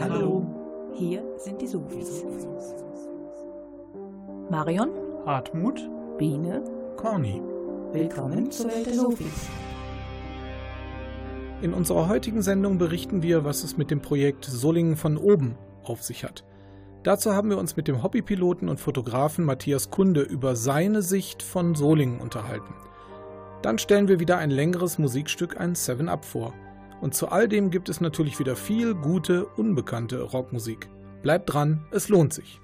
Hallo. Hier sind die Sofis. Marion, Hartmut, Biene, Corny. willkommen zur Welt der Sofis. In unserer heutigen Sendung berichten wir, was es mit dem Projekt Solingen von oben auf sich hat. Dazu haben wir uns mit dem Hobbypiloten und Fotografen Matthias Kunde über seine Sicht von Solingen unterhalten. Dann stellen wir wieder ein längeres Musikstück, ein 7-Up vor. Und zu all dem gibt es natürlich wieder viel gute, unbekannte Rockmusik. Bleibt dran, es lohnt sich.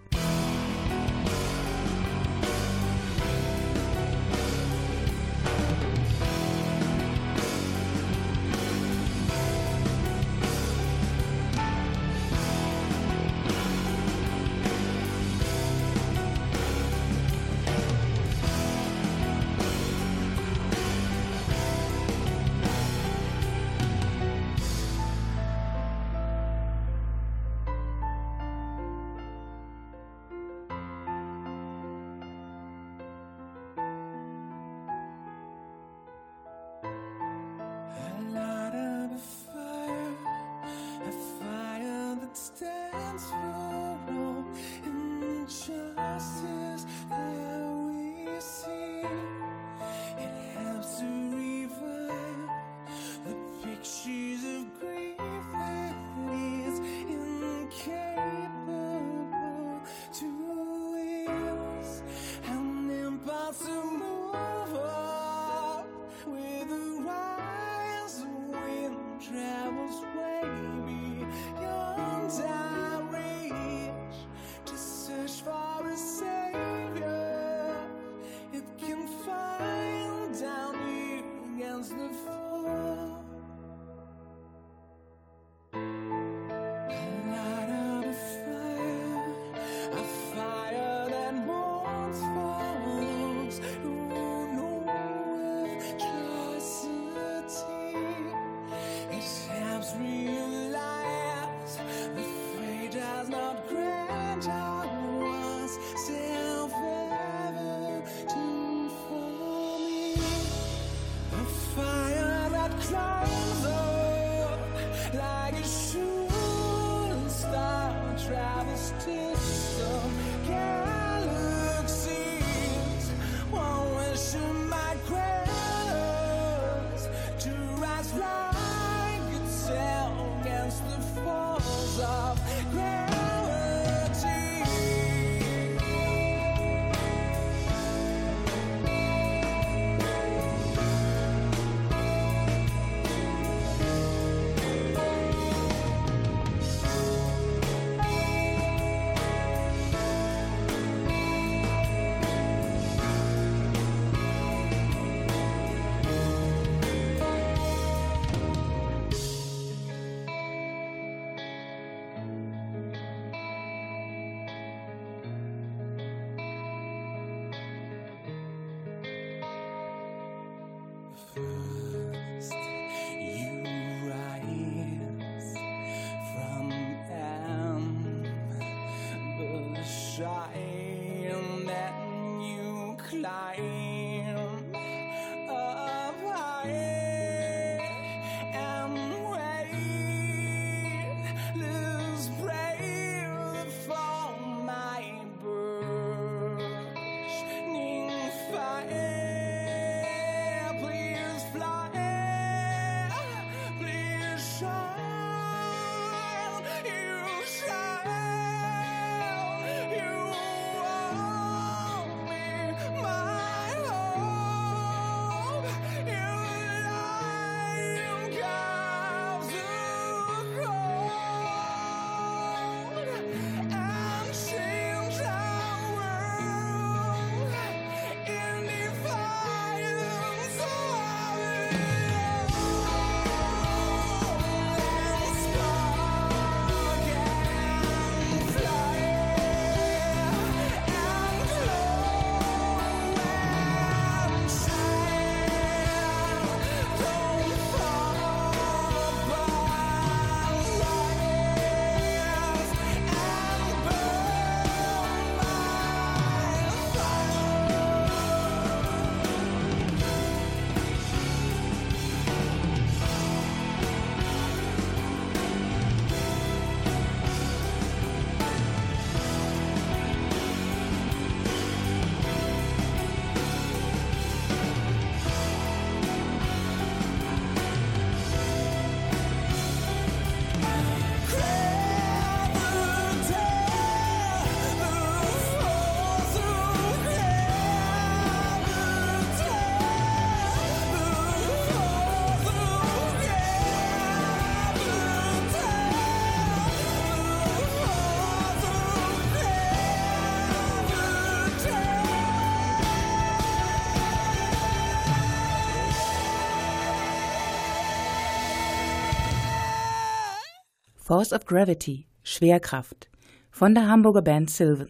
Force of Gravity, Schwerkraft von der Hamburger Band Sylvan.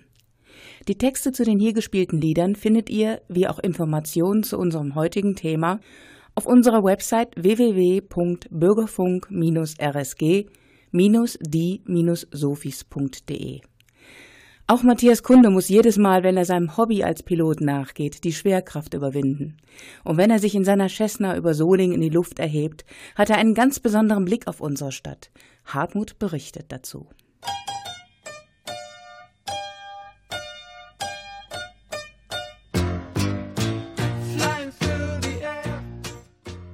Die Texte zu den hier gespielten Liedern findet ihr, wie auch Informationen zu unserem heutigen Thema, auf unserer Website www.bürgerfunk-rsg-die-sofis.de. Auch Matthias Kunde muss jedes Mal, wenn er seinem Hobby als Pilot nachgeht, die Schwerkraft überwinden. Und wenn er sich in seiner Cessna über Solingen in die Luft erhebt, hat er einen ganz besonderen Blick auf unsere Stadt. Hartmut berichtet dazu.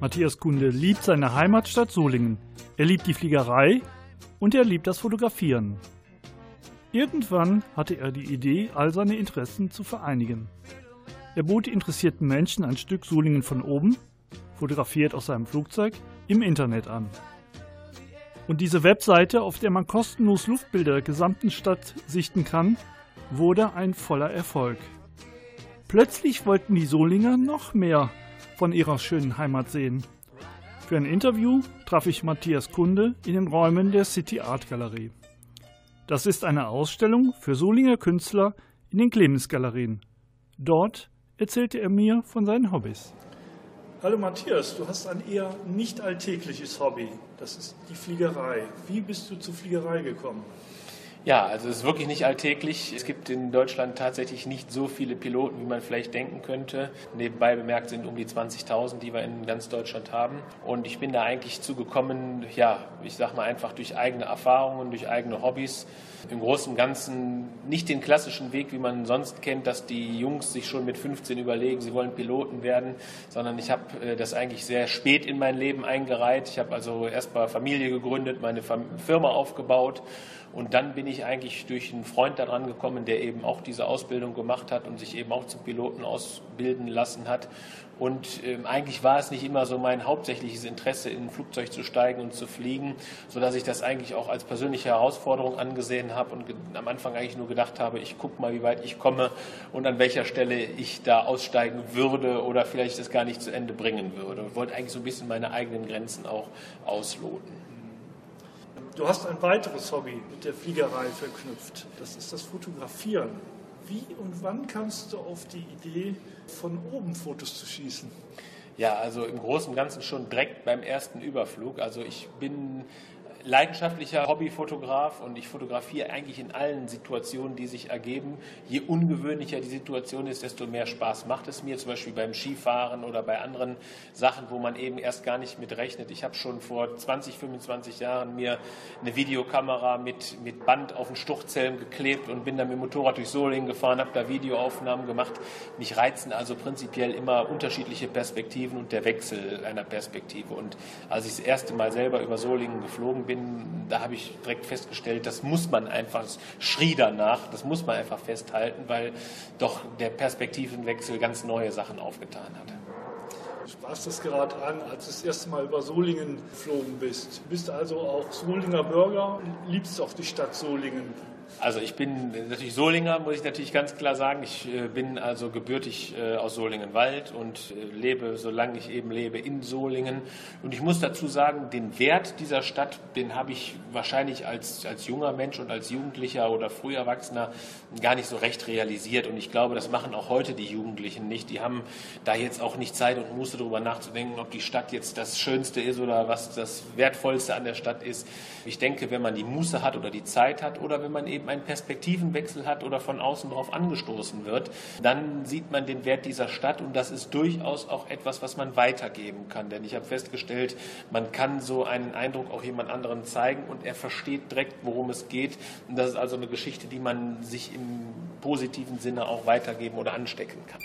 Matthias Kunde liebt seine Heimatstadt Solingen. Er liebt die Fliegerei und er liebt das Fotografieren. Irgendwann hatte er die Idee, all seine Interessen zu vereinigen. Er bot interessierten Menschen ein Stück Solingen von oben, fotografiert aus seinem Flugzeug, im Internet an. Und diese Webseite, auf der man kostenlos Luftbilder der gesamten Stadt sichten kann, wurde ein voller Erfolg. Plötzlich wollten die Solinger noch mehr von ihrer schönen Heimat sehen. Für ein Interview traf ich Matthias Kunde in den Räumen der City Art Galerie. Das ist eine Ausstellung für Solinger Künstler in den Clemens Galerien. Dort erzählte er mir von seinen Hobbys. Hallo Matthias, du hast ein eher nicht alltägliches Hobby. Das ist die Fliegerei. Wie bist du zur Fliegerei gekommen? Ja, also es ist wirklich nicht alltäglich. Es gibt in Deutschland tatsächlich nicht so viele Piloten, wie man vielleicht denken könnte. Nebenbei bemerkt sind um die 20.000, die wir in ganz Deutschland haben. Und ich bin da eigentlich zugekommen, ja, ich sag mal einfach durch eigene Erfahrungen, durch eigene Hobbys. Im Großen und Ganzen nicht den klassischen Weg, wie man sonst kennt, dass die Jungs sich schon mit 15 überlegen, sie wollen Piloten werden, sondern ich habe äh, das eigentlich sehr spät in mein Leben eingereiht. Ich habe also erst mal Familie gegründet, meine Firma aufgebaut und dann bin ich eigentlich durch einen Freund daran gekommen, der eben auch diese Ausbildung gemacht hat und sich eben auch zum Piloten ausbilden lassen hat. Und ähm, eigentlich war es nicht immer so mein hauptsächliches Interesse, in ein Flugzeug zu steigen und zu fliegen, sodass ich das eigentlich auch als persönliche Herausforderung angesehen habe und am Anfang eigentlich nur gedacht habe, ich gucke mal, wie weit ich komme und an welcher Stelle ich da aussteigen würde oder vielleicht das gar nicht zu Ende bringen würde. Ich wollte eigentlich so ein bisschen meine eigenen Grenzen auch ausloten. Du hast ein weiteres Hobby mit der Fliegerei verknüpft. Das ist das Fotografieren. Wie und wann kamst du auf die Idee, von oben Fotos zu schießen? Ja, also im Großen und Ganzen schon direkt beim ersten Überflug. Also ich bin leidenschaftlicher Hobbyfotograf und ich fotografiere eigentlich in allen Situationen, die sich ergeben. Je ungewöhnlicher die Situation ist, desto mehr Spaß macht es mir, zum Beispiel beim Skifahren oder bei anderen Sachen, wo man eben erst gar nicht mit rechnet. Ich habe schon vor 20, 25 Jahren mir eine Videokamera mit, mit Band auf den Stuchzelm geklebt und bin dann mit dem Motorrad durch Solingen gefahren, habe da Videoaufnahmen gemacht. Mich reizen also prinzipiell immer unterschiedliche Perspektiven und der Wechsel einer Perspektive. Und als ich das erste Mal selber über Solingen geflogen bin, bin, da habe ich direkt festgestellt, das muss man einfach, es schrie danach, das muss man einfach festhalten, weil doch der Perspektivenwechsel ganz neue Sachen aufgetan hat. Sprachst das gerade an, als du das erste Mal über Solingen geflogen bist. Du bist also auch Solinger Bürger liebst auch die Stadt Solingen. Also ich bin natürlich Solinger, muss ich natürlich ganz klar sagen. Ich äh, bin also gebürtig äh, aus Solingenwald und äh, lebe, solange ich eben lebe, in Solingen. Und ich muss dazu sagen, den Wert dieser Stadt, den habe ich wahrscheinlich als, als junger Mensch und als Jugendlicher oder Früherwachsener gar nicht so recht realisiert. Und ich glaube, das machen auch heute die Jugendlichen nicht. Die haben da jetzt auch nicht Zeit und Muße darüber nachzudenken, ob die Stadt jetzt das Schönste ist oder was das Wertvollste an der Stadt ist. Ich denke, wenn man die Muße hat oder die Zeit hat oder wenn man eben einen Perspektivenwechsel hat oder von außen darauf angestoßen wird, dann sieht man den Wert dieser Stadt und das ist durchaus auch etwas, was man weitergeben kann. Denn ich habe festgestellt, man kann so einen Eindruck auch jemand anderen zeigen und er versteht direkt, worum es geht. Und das ist also eine Geschichte, die man sich im positiven Sinne auch weitergeben oder anstecken kann.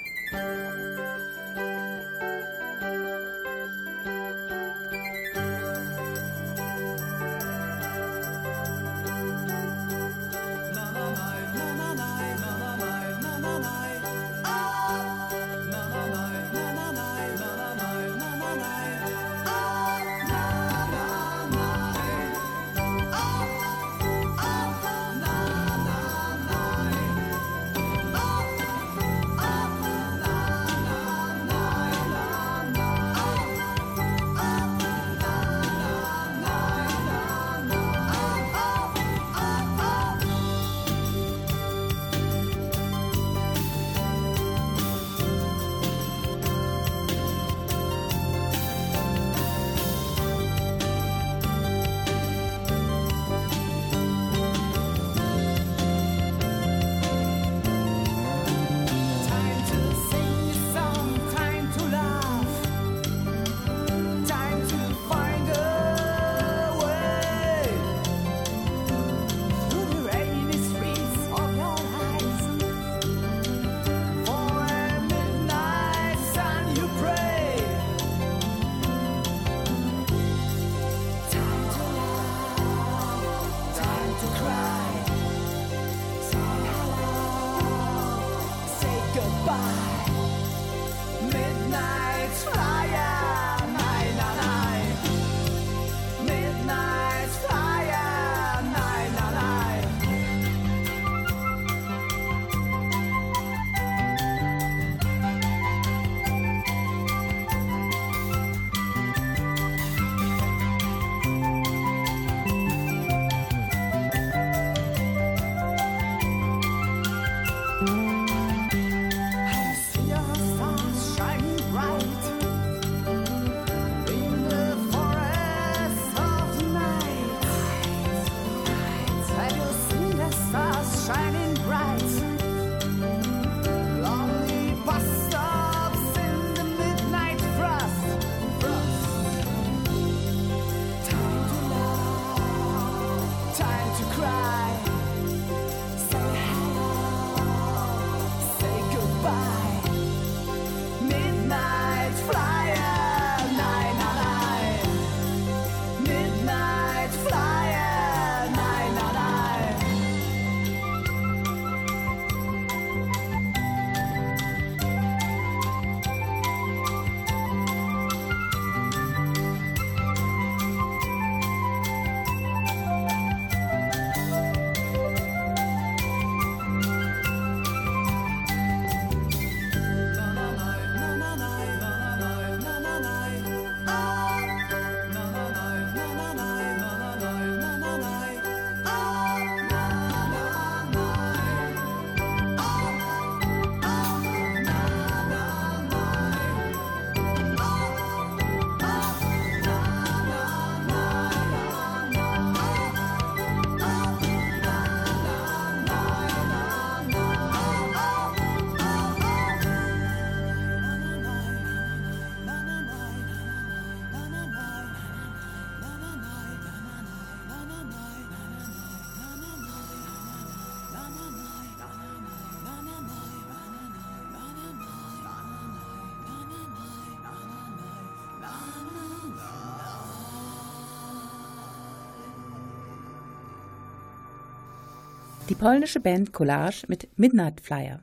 Polnische Band Collage mit Midnight Flyer.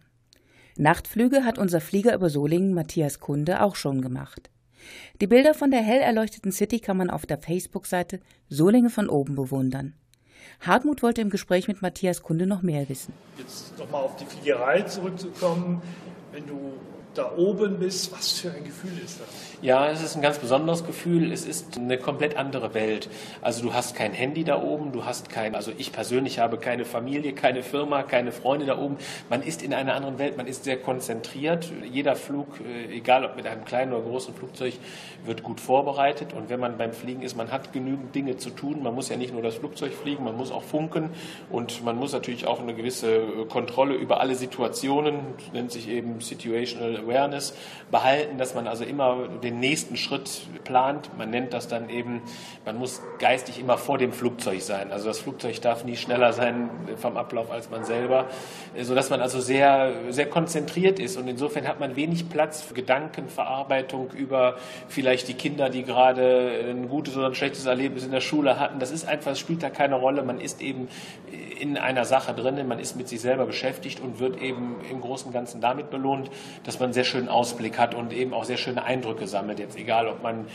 Nachtflüge hat unser Flieger über Solingen Matthias Kunde auch schon gemacht. Die Bilder von der hell erleuchteten City kann man auf der Facebook-Seite Solingen von oben bewundern. Hartmut wollte im Gespräch mit Matthias Kunde noch mehr wissen. Jetzt nochmal auf die Fliegerei zurückzukommen. Wenn du da oben bist, was für ein Gefühl ist das? Ja, es ist ein ganz besonderes Gefühl. Es ist eine komplett andere Welt. Also du hast kein Handy da oben, du hast kein, also ich persönlich habe keine Familie, keine Firma, keine Freunde da oben. Man ist in einer anderen Welt, man ist sehr konzentriert. Jeder Flug, äh, egal ob mit einem kleinen oder großen Flugzeug, wird gut vorbereitet. Und wenn man beim Fliegen ist, man hat genügend Dinge zu tun. Man muss ja nicht nur das Flugzeug fliegen, man muss auch funken und man muss natürlich auch eine gewisse äh, Kontrolle über alle Situationen, nennt sich eben Situational Awareness, behalten, dass man also immer den nächsten Schritt plant. Man nennt das dann eben, man muss geistig immer vor dem Flugzeug sein. Also das Flugzeug darf nie schneller sein vom Ablauf als man selber, sodass man also sehr, sehr konzentriert ist. Und insofern hat man wenig Platz für Gedankenverarbeitung über vielleicht die Kinder, die gerade ein gutes oder ein schlechtes Erlebnis in der Schule hatten. Das ist einfach, das spielt da keine Rolle. Man ist eben in einer Sache drin, man ist mit sich selber beschäftigt und wird eben im Großen und Ganzen damit belohnt, dass man einen sehr schönen Ausblick hat und eben auch sehr schöne Eindrücke sammelt. Jetzt egal, ob man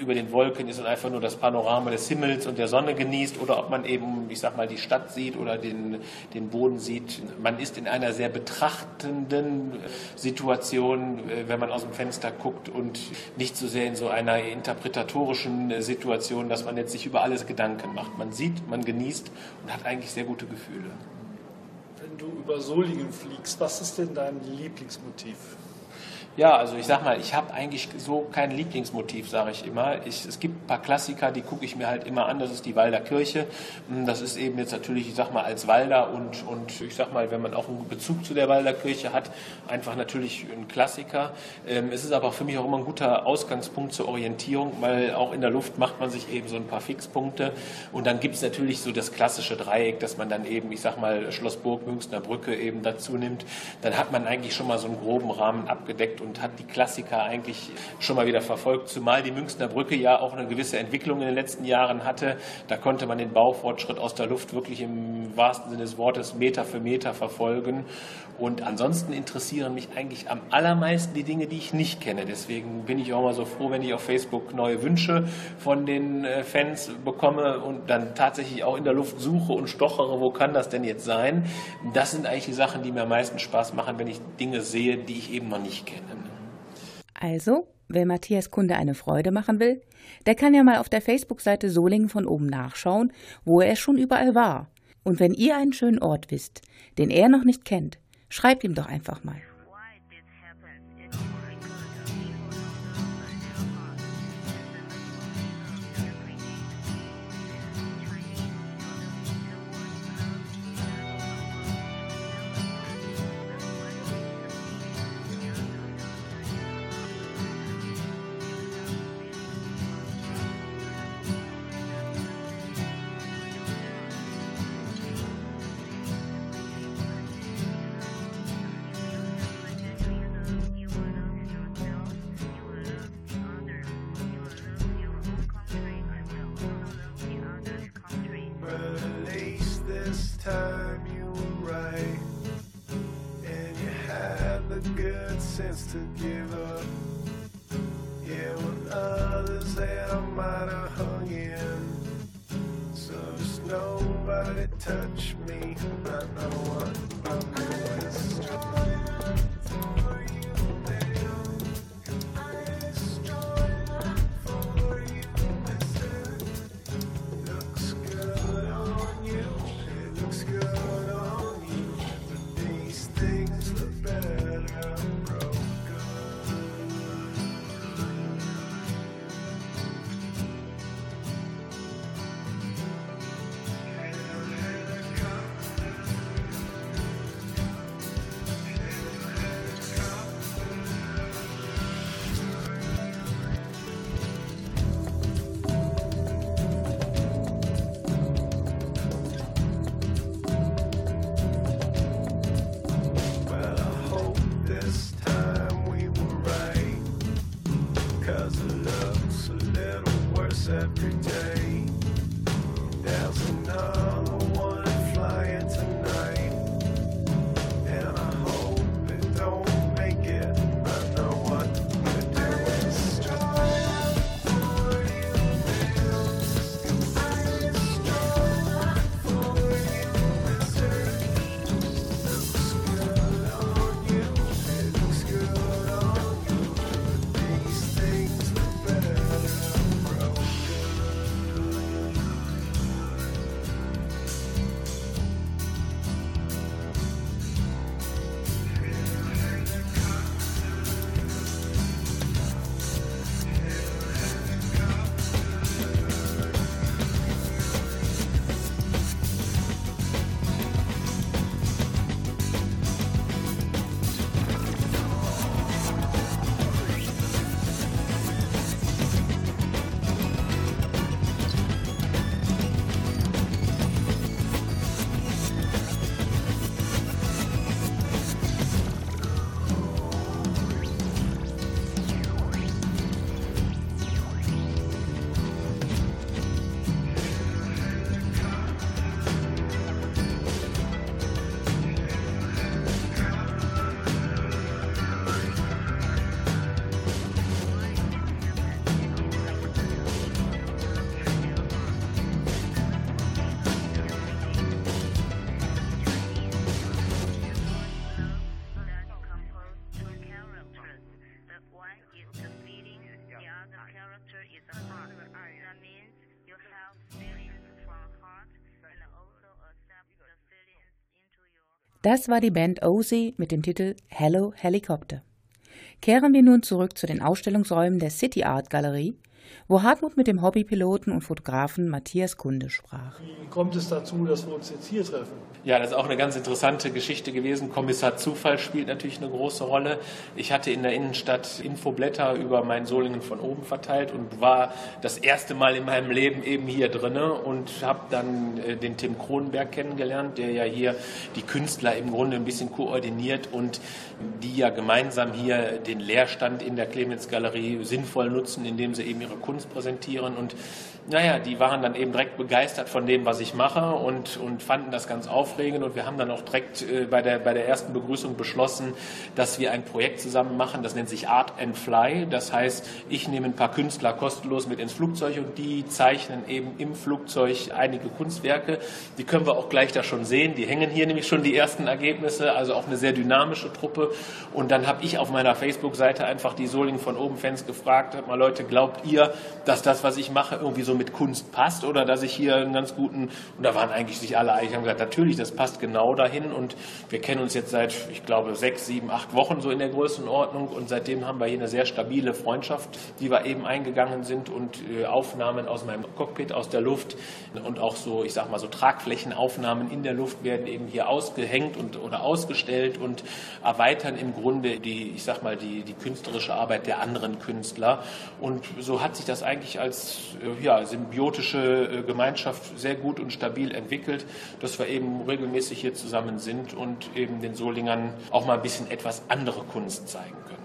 über den Wolken ist und einfach nur das Panorama des Himmels und der Sonne genießt oder ob man eben, ich sag mal, die Stadt sieht oder den, den Boden sieht. Man ist in einer sehr betrachtenden Situation, äh, wenn man aus dem Fenster guckt und nicht so sehr in so einer interpretatorischen äh, Situation, dass man jetzt sich über alles Gedanken macht. Man sieht, man genießt und hat eigentlich sehr gute Gefühle. Wenn du über Solingen fliegst, was ist denn dein Lieblingsmotiv? Ja, also ich sag mal, ich habe eigentlich so kein Lieblingsmotiv, sage ich immer. Ich, es gibt ein paar Klassiker, die gucke ich mir halt immer an. Das ist die Walder Kirche. Das ist eben jetzt natürlich, ich sag mal, als Walder und, und ich sag mal, wenn man auch einen Bezug zu der Walder Kirche hat, einfach natürlich ein Klassiker. Ähm, es ist aber für mich auch immer ein guter Ausgangspunkt zur Orientierung, weil auch in der Luft macht man sich eben so ein paar Fixpunkte. Und dann gibt es natürlich so das klassische Dreieck, dass man dann eben, ich sag mal, Schloss Burg, Münchner Brücke eben dazu nimmt. Dann hat man eigentlich schon mal so einen groben Rahmen abgedeckt und hat die Klassiker eigentlich schon mal wieder verfolgt, zumal die Münchner Brücke ja auch eine gewisse Entwicklung in den letzten Jahren hatte. Da konnte man den Baufortschritt aus der Luft wirklich im wahrsten Sinne des Wortes Meter für Meter verfolgen. Und ansonsten interessieren mich eigentlich am allermeisten die Dinge, die ich nicht kenne. Deswegen bin ich auch mal so froh, wenn ich auf Facebook neue Wünsche von den äh, Fans bekomme und dann tatsächlich auch in der Luft suche und stochere, wo kann das denn jetzt sein? Das sind eigentlich die Sachen, die mir am meisten Spaß machen, wenn ich Dinge sehe, die ich eben noch nicht kenne. Also, wer Matthias Kunde eine Freude machen will, der kann ja mal auf der Facebook-Seite Solingen von oben nachschauen, wo er schon überall war. Und wenn ihr einen schönen Ort wisst, den er noch nicht kennt, schreibt ihm doch einfach mal. Das war die Band Ozzy mit dem Titel Hello Helicopter. Kehren wir nun zurück zu den Ausstellungsräumen der City Art Galerie, wo Hartmut mit dem Hobbypiloten und Fotografen Matthias Kunde sprach. Wie kommt es dazu, dass wir uns jetzt hier treffen? Ja, das ist auch eine ganz interessante Geschichte gewesen. Kommissar Zufall spielt natürlich eine große Rolle. Ich hatte in der Innenstadt Infoblätter über mein Solingen von oben verteilt und war das erste Mal in meinem Leben eben hier drinne und habe dann äh, den Tim Kronenberg kennengelernt, der ja hier die Künstler im Grunde ein bisschen koordiniert und die ja gemeinsam hier den Leerstand in der Clemens Galerie sinnvoll nutzen, indem sie eben ihre Kunst präsentieren und naja, die waren dann eben direkt begeistert von dem, was ich mache und, und fanden das ganz aufregend. Und wir haben dann auch direkt äh, bei, der, bei der ersten Begrüßung beschlossen, dass wir ein Projekt zusammen machen, das nennt sich Art and Fly. Das heißt, ich nehme ein paar Künstler kostenlos mit ins Flugzeug und die zeichnen eben im Flugzeug einige Kunstwerke. Die können wir auch gleich da schon sehen. Die hängen hier nämlich schon die ersten Ergebnisse, also auch eine sehr dynamische Truppe. Und dann habe ich auf meiner Facebook-Seite einfach die Soling von oben Fans gefragt, hab mal Leute, glaubt ihr, dass das, was ich mache, irgendwie so mit Kunst passt oder dass ich hier einen ganz guten, und da waren eigentlich sich alle einig, haben gesagt, natürlich, das passt genau dahin und wir kennen uns jetzt seit, ich glaube, sechs, sieben, acht Wochen so in der Größenordnung und seitdem haben wir hier eine sehr stabile Freundschaft, die wir eben eingegangen sind und äh, Aufnahmen aus meinem Cockpit, aus der Luft und auch so, ich sag mal, so Tragflächenaufnahmen in der Luft werden eben hier ausgehängt und oder ausgestellt und erweitern im Grunde die, ich sag mal, die, die künstlerische Arbeit der anderen Künstler. Und so hat sich das eigentlich als äh, symbiotische äh, Gemeinschaft sehr gut und stabil entwickelt, dass wir eben regelmäßig hier zusammen sind und eben den Solingern auch mal ein bisschen etwas andere Kunst zeigen können.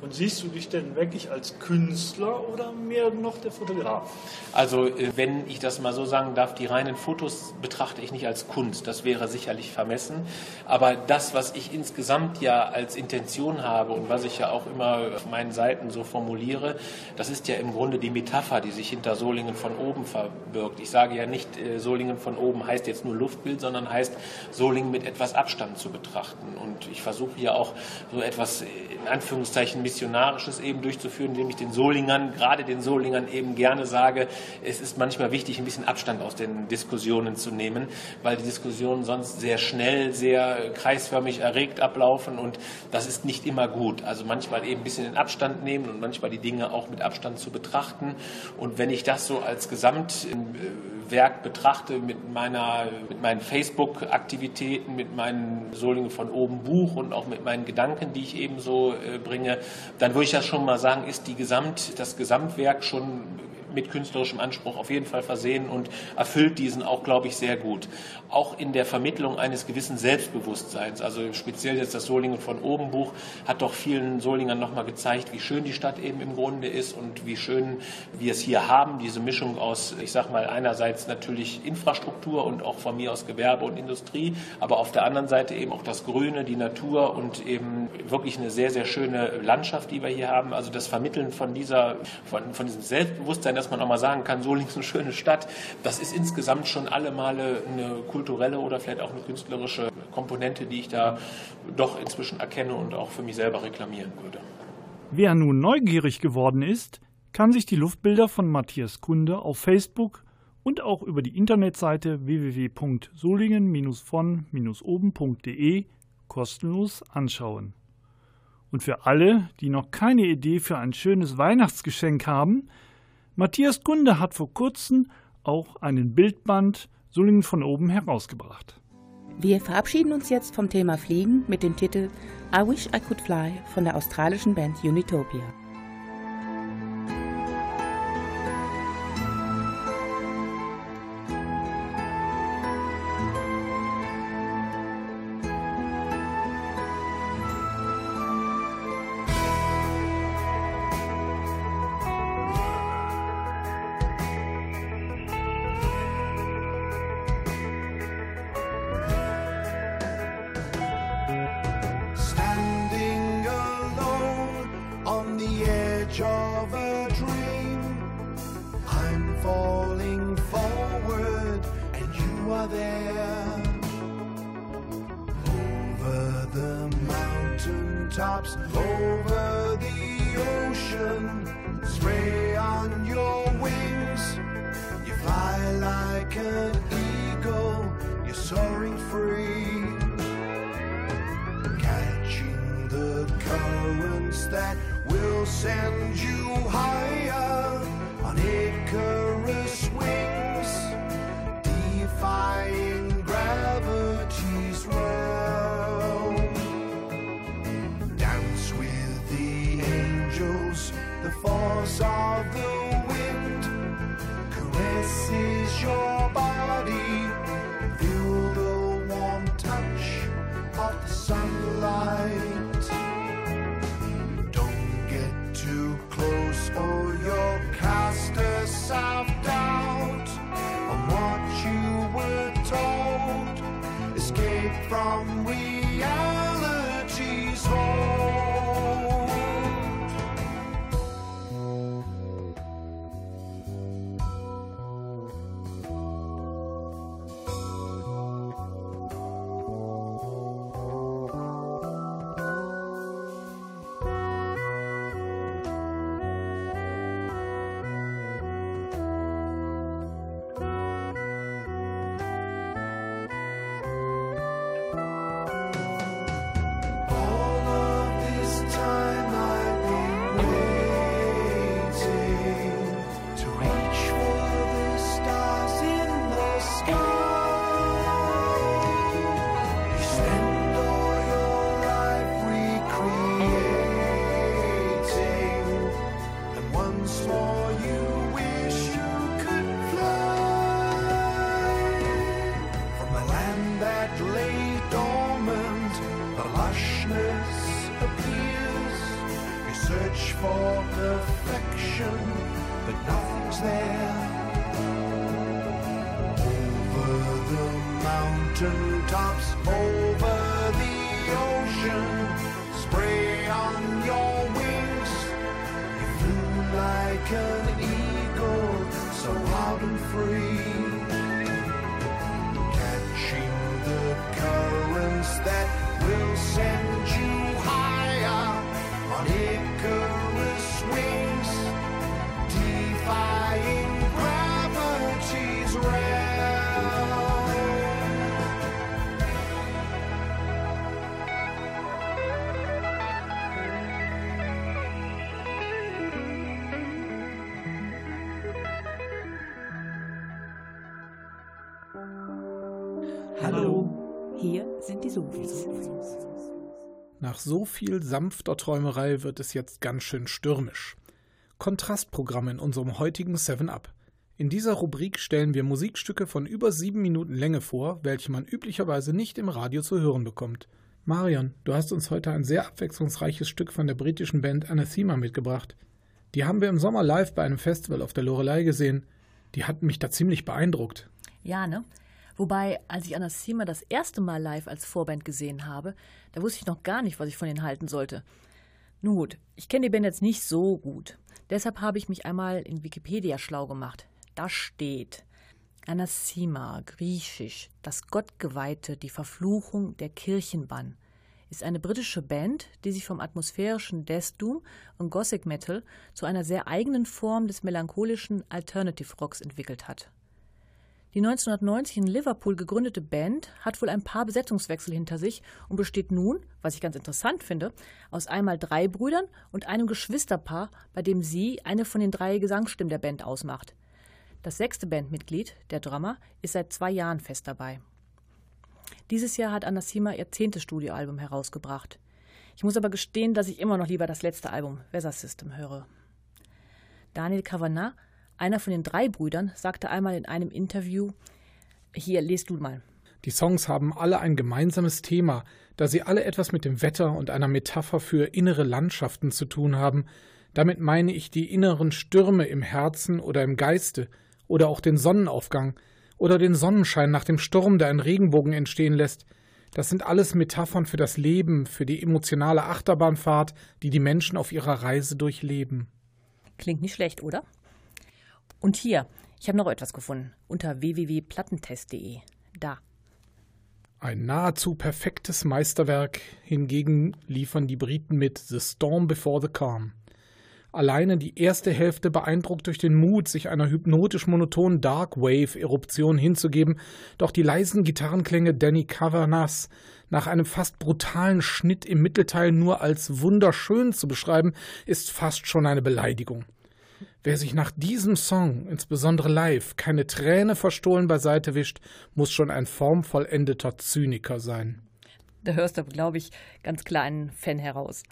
Und siehst du dich denn wirklich als Künstler oder mehr noch der Fotograf? Also äh, wenn ich das mal so sagen darf, die reinen Fotos betrachte ich nicht als Kunst. Das wäre sicherlich vermessen. Aber das, was ich insgesamt ja als Intention habe und was ich ja auch immer auf meinen Seiten so formuliere, das ist ja im Grunde die Metapher, die sich hinter Solingen von oben verbirgt. Ich sage ja nicht, äh, Solingen von oben heißt jetzt nur Luftbild, sondern heißt Solingen mit etwas Abstand zu betrachten. Und ich versuche hier auch so etwas in Anführungszeichen Missionarisches eben durchzuführen, indem ich den Solingern, gerade den Solingern eben gerne sage, es ist manchmal wichtig, ein bisschen Abstand aus den Diskussionen zu nehmen, weil die Diskussionen sonst sehr schnell, sehr kreisförmig erregt ablaufen und das ist nicht immer gut. Also manchmal eben ein bisschen den Abstand nehmen und manchmal die Dinge auch mit Abstand zu betrachten. Und wenn ich das so als Gesamtwerk betrachte mit meiner, mit meinen Facebook-Aktivitäten, mit meinen Solingen von oben Buch und auch mit meinen Gedanken, die ich eben so äh, bringe, dann würde ich ja schon mal sagen, ist die Gesamt, das Gesamtwerk schon mit künstlerischem Anspruch auf jeden Fall versehen und erfüllt diesen auch, glaube ich, sehr gut. Auch in der Vermittlung eines gewissen Selbstbewusstseins. Also speziell jetzt das Solingen von oben Buch hat doch vielen Solingern nochmal gezeigt, wie schön die Stadt eben im Grunde ist und wie schön wir es hier haben. Diese Mischung aus, ich sag mal, einerseits natürlich Infrastruktur und auch von mir aus Gewerbe und Industrie, aber auf der anderen Seite eben auch das Grüne, die Natur und eben wirklich eine sehr, sehr schöne Landschaft, die wir hier haben. Also das Vermitteln von dieser, von, von diesem Selbstbewusstsein, dass man auch mal sagen kann, Solingen ist eine schöne Stadt, das ist insgesamt schon alle Male eine kulturelle oder vielleicht auch eine künstlerische Komponente, die ich da doch inzwischen erkenne und auch für mich selber reklamieren würde. Wer nun neugierig geworden ist, kann sich die Luftbilder von Matthias Kunde auf Facebook und auch über die Internetseite www.solingen-von-oben.de kostenlos anschauen. Und für alle, die noch keine Idee für ein schönes Weihnachtsgeschenk haben, Matthias Kunde hat vor kurzem auch einen Bildband Solingen von oben herausgebracht. Wir verabschieden uns jetzt vom Thema Fliegen mit dem Titel I Wish I Could Fly von der australischen Band Unitopia. There. Over the mountain tops, over the ocean, spray on your wings. You fly like an eagle, you're soaring free catching the currents that will send you Nach so viel sanfter Träumerei wird es jetzt ganz schön stürmisch. Kontrastprogramm in unserem heutigen 7-Up. In dieser Rubrik stellen wir Musikstücke von über sieben Minuten Länge vor, welche man üblicherweise nicht im Radio zu hören bekommt. Marion, du hast uns heute ein sehr abwechslungsreiches Stück von der britischen Band Anathema mitgebracht. Die haben wir im Sommer live bei einem Festival auf der Lorelei gesehen. Die hatten mich da ziemlich beeindruckt. Ja, ne? Wobei, als ich Anathema das erste Mal live als Vorband gesehen habe, da wusste ich noch gar nicht, was ich von ihnen halten sollte. Nun gut, ich kenne die Band jetzt nicht so gut. Deshalb habe ich mich einmal in Wikipedia schlau gemacht. Da steht Anathema, griechisch, das Gottgeweihte, die Verfluchung der Kirchenbann, ist eine britische Band, die sich vom atmosphärischen Death Doom und Gothic Metal zu einer sehr eigenen Form des melancholischen Alternative Rocks entwickelt hat. Die 1990 in Liverpool gegründete Band hat wohl ein paar Besetzungswechsel hinter sich und besteht nun, was ich ganz interessant finde, aus einmal drei Brüdern und einem Geschwisterpaar, bei dem sie eine von den drei Gesangsstimmen der Band ausmacht. Das sechste Bandmitglied, der Drummer, ist seit zwei Jahren fest dabei. Dieses Jahr hat Anathema ihr zehntes Studioalbum herausgebracht. Ich muss aber gestehen, dass ich immer noch lieber das letzte Album Weather System höre. Daniel Kavanagh, einer von den drei Brüdern, sagte einmal in einem Interview: Hier, lest du mal. Die Songs haben alle ein gemeinsames Thema, da sie alle etwas mit dem Wetter und einer Metapher für innere Landschaften zu tun haben. Damit meine ich die inneren Stürme im Herzen oder im Geiste oder auch den Sonnenaufgang oder den Sonnenschein nach dem Sturm, der einen Regenbogen entstehen lässt. Das sind alles Metaphern für das Leben, für die emotionale Achterbahnfahrt, die die Menschen auf ihrer Reise durchleben. Klingt nicht schlecht, oder? Und hier, ich habe noch etwas gefunden unter www.plattentest.de. Da. Ein nahezu perfektes Meisterwerk hingegen liefern die Briten mit The Storm Before the Calm. Alleine die erste Hälfte beeindruckt durch den Mut, sich einer hypnotisch monotonen Dark Wave Eruption hinzugeben, doch die leisen Gitarrenklänge Danny Cavanaghs nach einem fast brutalen Schnitt im Mittelteil nur als wunderschön zu beschreiben, ist fast schon eine Beleidigung. Wer sich nach diesem Song, insbesondere live, keine Träne verstohlen beiseite wischt, muss schon ein formvollendeter Zyniker sein. Da hörst du, glaube ich, ganz klar einen Fan heraus.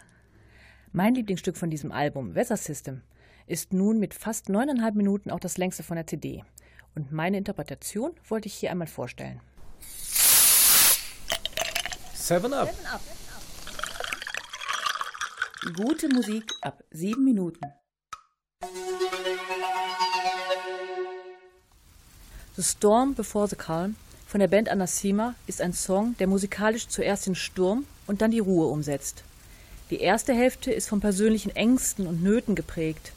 Mein Lieblingsstück von diesem Album, Weather System, ist nun mit fast neuneinhalb Minuten auch das längste von der CD. Und meine Interpretation wollte ich hier einmal vorstellen. Seven Up. Gute Musik ab sieben Minuten. The Storm Before the Calm von der Band Anathema ist ein Song, der musikalisch zuerst den Sturm und dann die Ruhe umsetzt. Die erste Hälfte ist von persönlichen Ängsten und Nöten geprägt,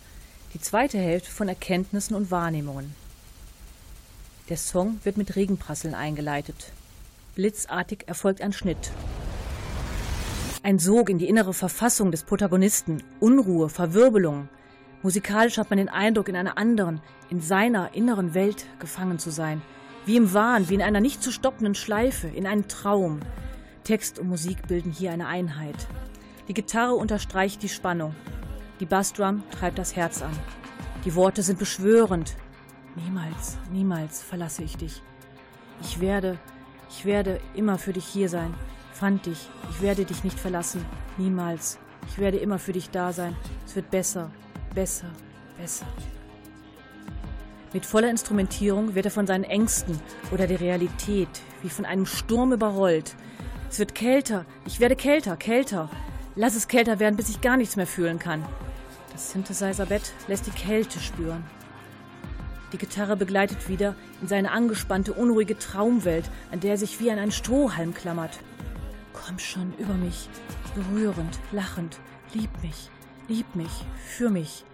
die zweite Hälfte von Erkenntnissen und Wahrnehmungen. Der Song wird mit Regenprasseln eingeleitet. Blitzartig erfolgt ein Schnitt. Ein Sog in die innere Verfassung des Protagonisten, Unruhe, Verwirbelung. Musikalisch hat man den Eindruck, in einer anderen, in seiner inneren Welt gefangen zu sein. Wie im Wahn, wie in einer nicht zu stoppenden Schleife, in einem Traum. Text und Musik bilden hier eine Einheit. Die Gitarre unterstreicht die Spannung. Die Bassdrum treibt das Herz an. Die Worte sind beschwörend. Niemals, niemals verlasse ich dich. Ich werde, ich werde immer für dich hier sein. Fand dich, ich werde dich nicht verlassen. Niemals. Ich werde immer für dich da sein. Es wird besser, besser, besser. Mit voller Instrumentierung wird er von seinen Ängsten oder der Realität wie von einem Sturm überrollt. Es wird kälter, ich werde kälter, kälter. Lass es kälter werden, bis ich gar nichts mehr fühlen kann. Das Synthesizer-Bett lässt die Kälte spüren. Die Gitarre begleitet wieder in seine angespannte, unruhige Traumwelt, an der er sich wie an einen Strohhalm klammert. Komm schon über mich, berührend, lachend, lieb mich, lieb mich, für mich.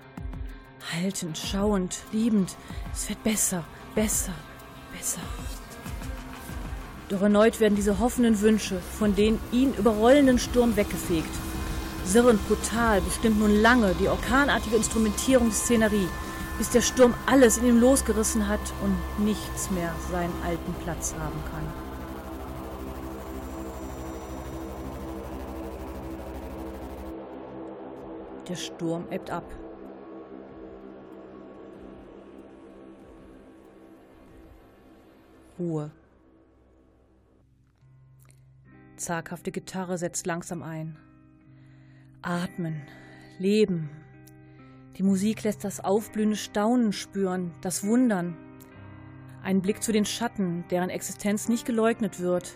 Haltend, schauend, liebend, es wird besser, besser, besser. Doch erneut werden diese hoffenden Wünsche von den ihn überrollenden Sturm weggefegt. Sirrend brutal bestimmt nun lange die orkanartige Instrumentierungsszenerie, bis der Sturm alles in ihm losgerissen hat und nichts mehr seinen alten Platz haben kann. Der Sturm ebbt ab. Ruhe. Zaghafte Gitarre setzt langsam ein. Atmen, Leben. Die Musik lässt das aufblühende Staunen spüren, das Wundern. Ein Blick zu den Schatten, deren Existenz nicht geleugnet wird,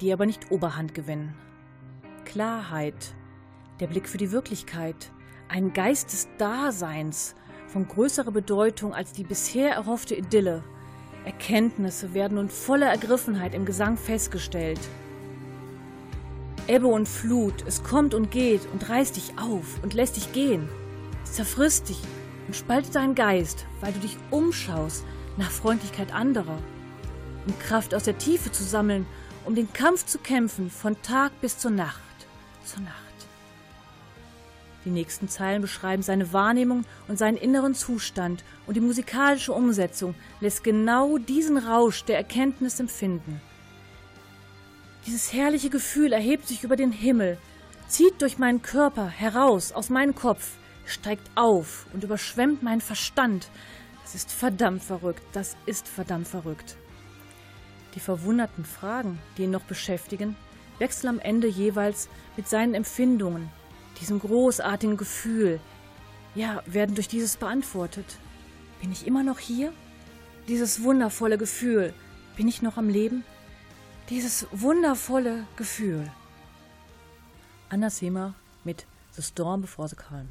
die aber nicht Oberhand gewinnen. Klarheit, der Blick für die Wirklichkeit, ein Geist des Daseins von größerer Bedeutung als die bisher erhoffte Idylle. Erkenntnisse werden nun voller Ergriffenheit im Gesang festgestellt. Ebbe und Flut, es kommt und geht und reißt dich auf und lässt dich gehen. Es zerfrisst dich und spaltet deinen Geist, weil du dich umschaust nach Freundlichkeit anderer, um Kraft aus der Tiefe zu sammeln, um den Kampf zu kämpfen von Tag bis zur Nacht, zur Nacht. Die nächsten Zeilen beschreiben seine Wahrnehmung und seinen inneren Zustand und die musikalische Umsetzung lässt genau diesen Rausch der Erkenntnis empfinden. Dieses herrliche Gefühl erhebt sich über den Himmel, zieht durch meinen Körper heraus aus meinem Kopf, steigt auf und überschwemmt meinen Verstand. Das ist verdammt verrückt, das ist verdammt verrückt. Die verwunderten Fragen, die ihn noch beschäftigen, wechseln am Ende jeweils mit seinen Empfindungen, diesem großartigen Gefühl, ja, werden durch dieses beantwortet. Bin ich immer noch hier? Dieses wundervolle Gefühl, bin ich noch am Leben? Dieses wundervolle Gefühl. Anna Sema mit The Storm Before the Calm.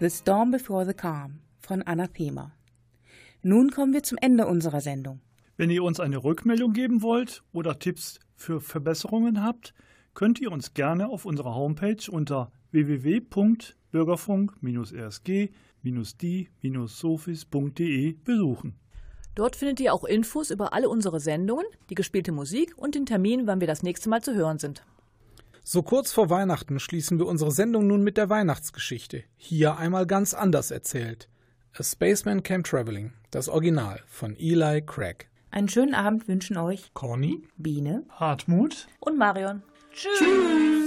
The Storm Before the Calm von Anathema. Nun kommen wir zum Ende unserer Sendung. Wenn ihr uns eine Rückmeldung geben wollt oder Tipps für Verbesserungen habt, könnt ihr uns gerne auf unserer Homepage unter www.bürgerfunk-rsg-die-sofis.de besuchen. Dort findet ihr auch Infos über alle unsere Sendungen, die gespielte Musik und den Termin, wann wir das nächste Mal zu hören sind. So kurz vor Weihnachten schließen wir unsere Sendung nun mit der Weihnachtsgeschichte. Hier einmal ganz anders erzählt. A Spaceman Came Traveling, das Original von Eli Craig. Einen schönen Abend wünschen euch Conny, Biene Hartmut, Und Marion. spaceman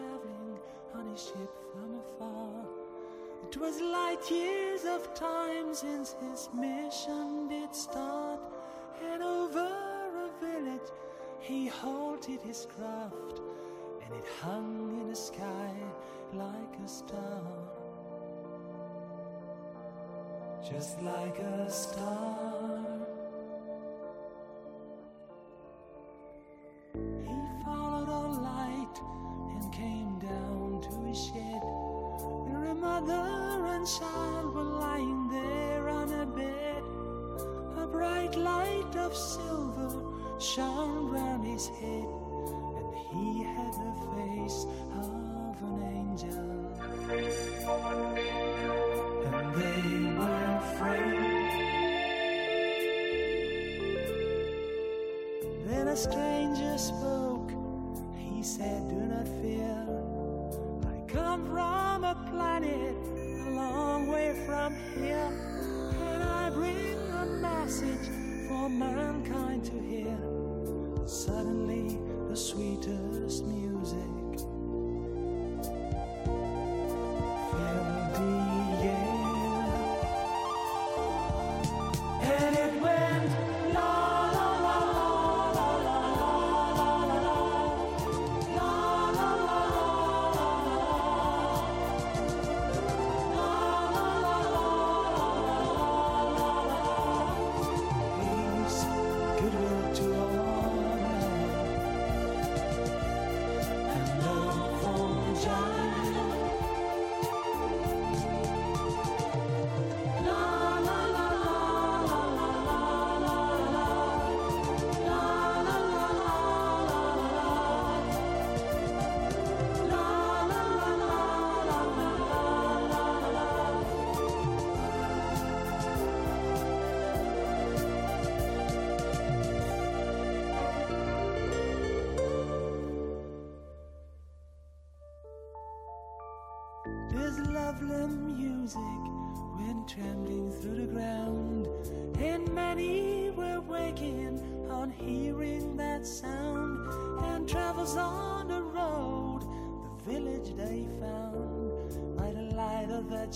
traveling on his ship from afar. It was light years of time since his mission did start, and over a village he halted his craft, and it hung in the sky like a star. Just like a star.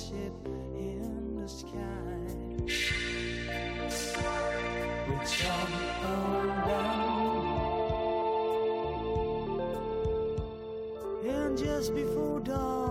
in the sky. We and just before dawn.